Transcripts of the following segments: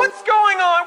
What's going on?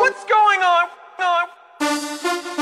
What's going on? on?